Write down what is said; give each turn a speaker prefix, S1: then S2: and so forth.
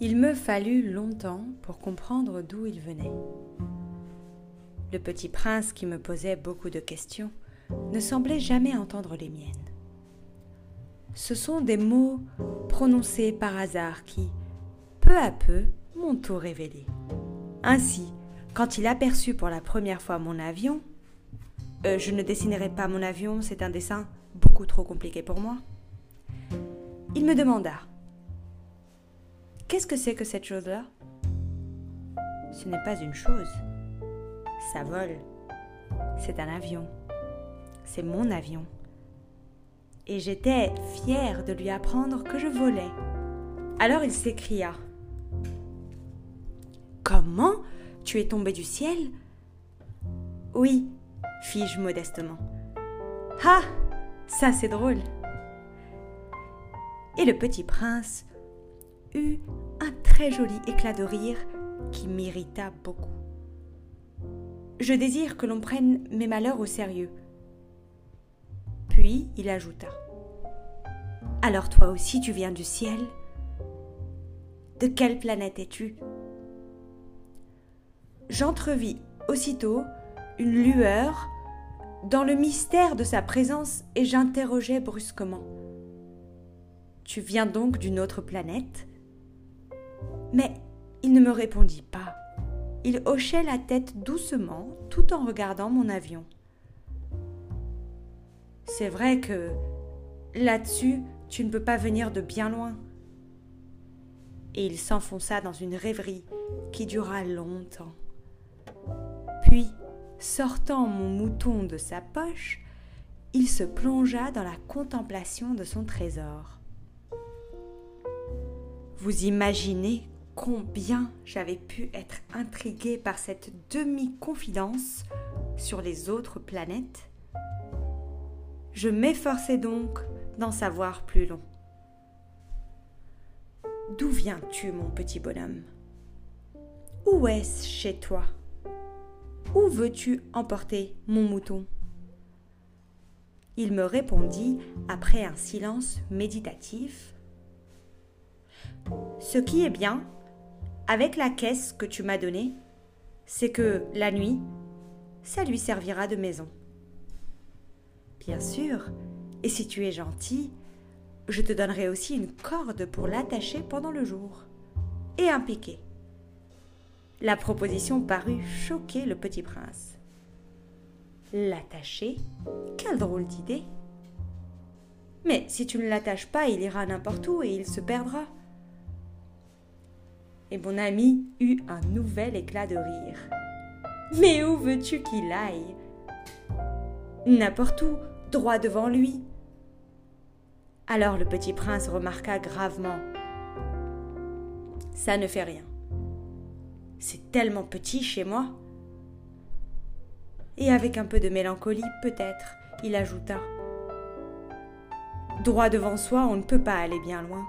S1: Il me fallut longtemps pour comprendre d'où il venait. Le petit prince qui me posait beaucoup de questions ne semblait jamais entendre les miennes. Ce sont des mots prononcés par hasard qui, peu à peu, m'ont tout révélé. Ainsi, quand il aperçut pour la première fois mon avion, euh, je ne dessinerai pas mon avion, c'est un dessin beaucoup trop compliqué pour moi, il me demanda Qu'est-ce que c'est que cette chose-là? Ce n'est pas une chose. Ça vole. C'est un avion. C'est mon avion. Et j'étais fière de lui apprendre que je volais. Alors il s'écria. Comment? Tu es tombé du ciel? Oui, fis-je modestement. Ah Ça c'est drôle. Et le petit prince eut un très joli éclat de rire qui m'irrita beaucoup. Je désire que l'on prenne mes malheurs au sérieux. Puis il ajouta. Alors toi aussi tu viens du ciel De quelle planète es-tu? J'entrevis aussitôt une lueur dans le mystère de sa présence et j'interrogeai brusquement. Tu viens donc d'une autre planète? Mais il ne me répondit pas. Il hochait la tête doucement tout en regardant mon avion. C'est vrai que là-dessus, tu ne peux pas venir de bien loin. Et il s'enfonça dans une rêverie qui dura longtemps. Puis, sortant mon mouton de sa poche, il se plongea dans la contemplation de son trésor. Vous imaginez combien j'avais pu être intriguée par cette demi-confidence sur les autres planètes? Je m'efforçais donc d'en savoir plus long. D'où viens-tu, mon petit bonhomme? Où est-ce chez toi? Où veux-tu emporter mon mouton? Il me répondit après un silence méditatif. Ce qui est bien, avec la caisse que tu m'as donnée, c'est que la nuit, ça lui servira de maison. Bien sûr, et si tu es gentil, je te donnerai aussi une corde pour l'attacher pendant le jour, et un piquet. La proposition parut choquer le petit prince. L'attacher Quelle drôle d'idée Mais si tu ne l'attaches pas, il ira n'importe où et il se perdra et mon ami eut un nouvel éclat de rire. Mais où veux-tu qu'il aille? N'importe où, droit devant lui. Alors le petit prince remarqua gravement. Ça ne fait rien. C'est tellement petit chez moi. Et avec un peu de mélancolie, peut-être, il ajouta. Droit devant soi, on ne peut pas aller bien loin.